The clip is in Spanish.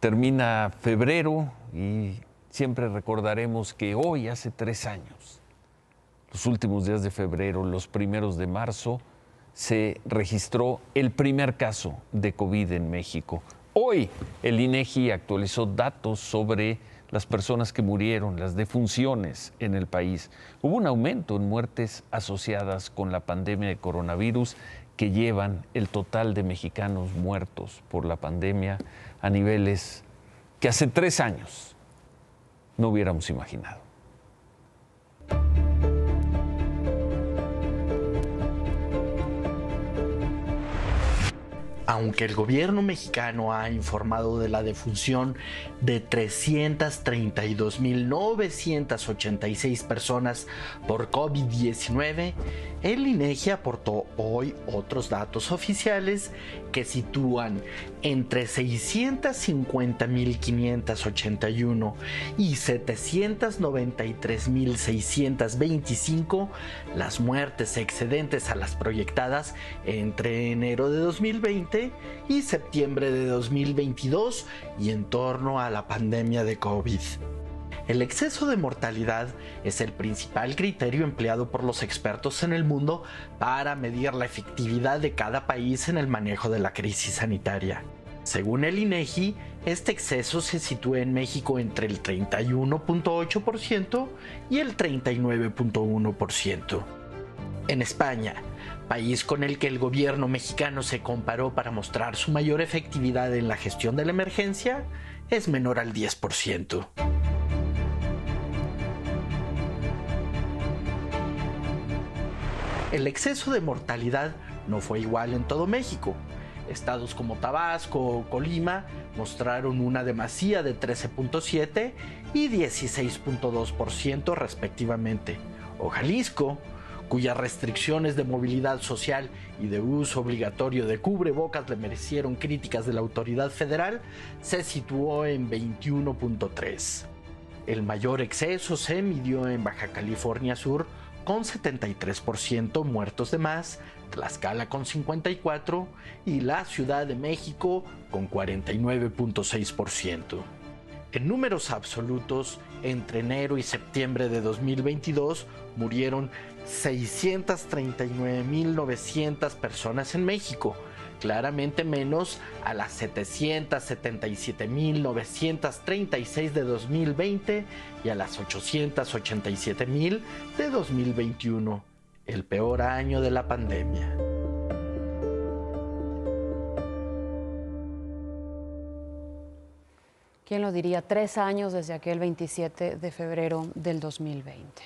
Termina febrero y siempre recordaremos que hoy, hace tres años, los últimos días de febrero, los primeros de marzo, se registró el primer caso de COVID en México. Hoy el INEGI actualizó datos sobre las personas que murieron, las defunciones en el país. Hubo un aumento en muertes asociadas con la pandemia de coronavirus que llevan el total de mexicanos muertos por la pandemia a niveles que hace tres años no hubiéramos imaginado. Aunque el gobierno mexicano ha informado de la defunción de 332.986 personas por COVID-19, el INEGI aportó hoy otros datos oficiales que sitúan entre 650.581 y 793.625 las muertes excedentes a las proyectadas entre enero de 2020 y septiembre de 2022 y en torno a la pandemia de COVID. El exceso de mortalidad es el principal criterio empleado por los expertos en el mundo para medir la efectividad de cada país en el manejo de la crisis sanitaria. Según el INEGI, este exceso se sitúa en México entre el 31.8% y el 39.1%. En España, país con el que el gobierno mexicano se comparó para mostrar su mayor efectividad en la gestión de la emergencia, es menor al 10%. El exceso de mortalidad no fue igual en todo México. Estados como Tabasco o Colima mostraron una demasía de 13.7 y 16.2% respectivamente, o Jalisco cuyas restricciones de movilidad social y de uso obligatorio de cubrebocas le merecieron críticas de la autoridad federal, se situó en 21.3. El mayor exceso se midió en Baja California Sur con 73% muertos de más, Tlaxcala con 54% y la Ciudad de México con 49.6%. En números absolutos, entre enero y septiembre de 2022 murieron 639.900 personas en México, claramente menos a las 777.936 de 2020 y a las 887.000 de 2021, el peor año de la pandemia. ¿Quién lo diría? Tres años desde aquel 27 de febrero del 2020.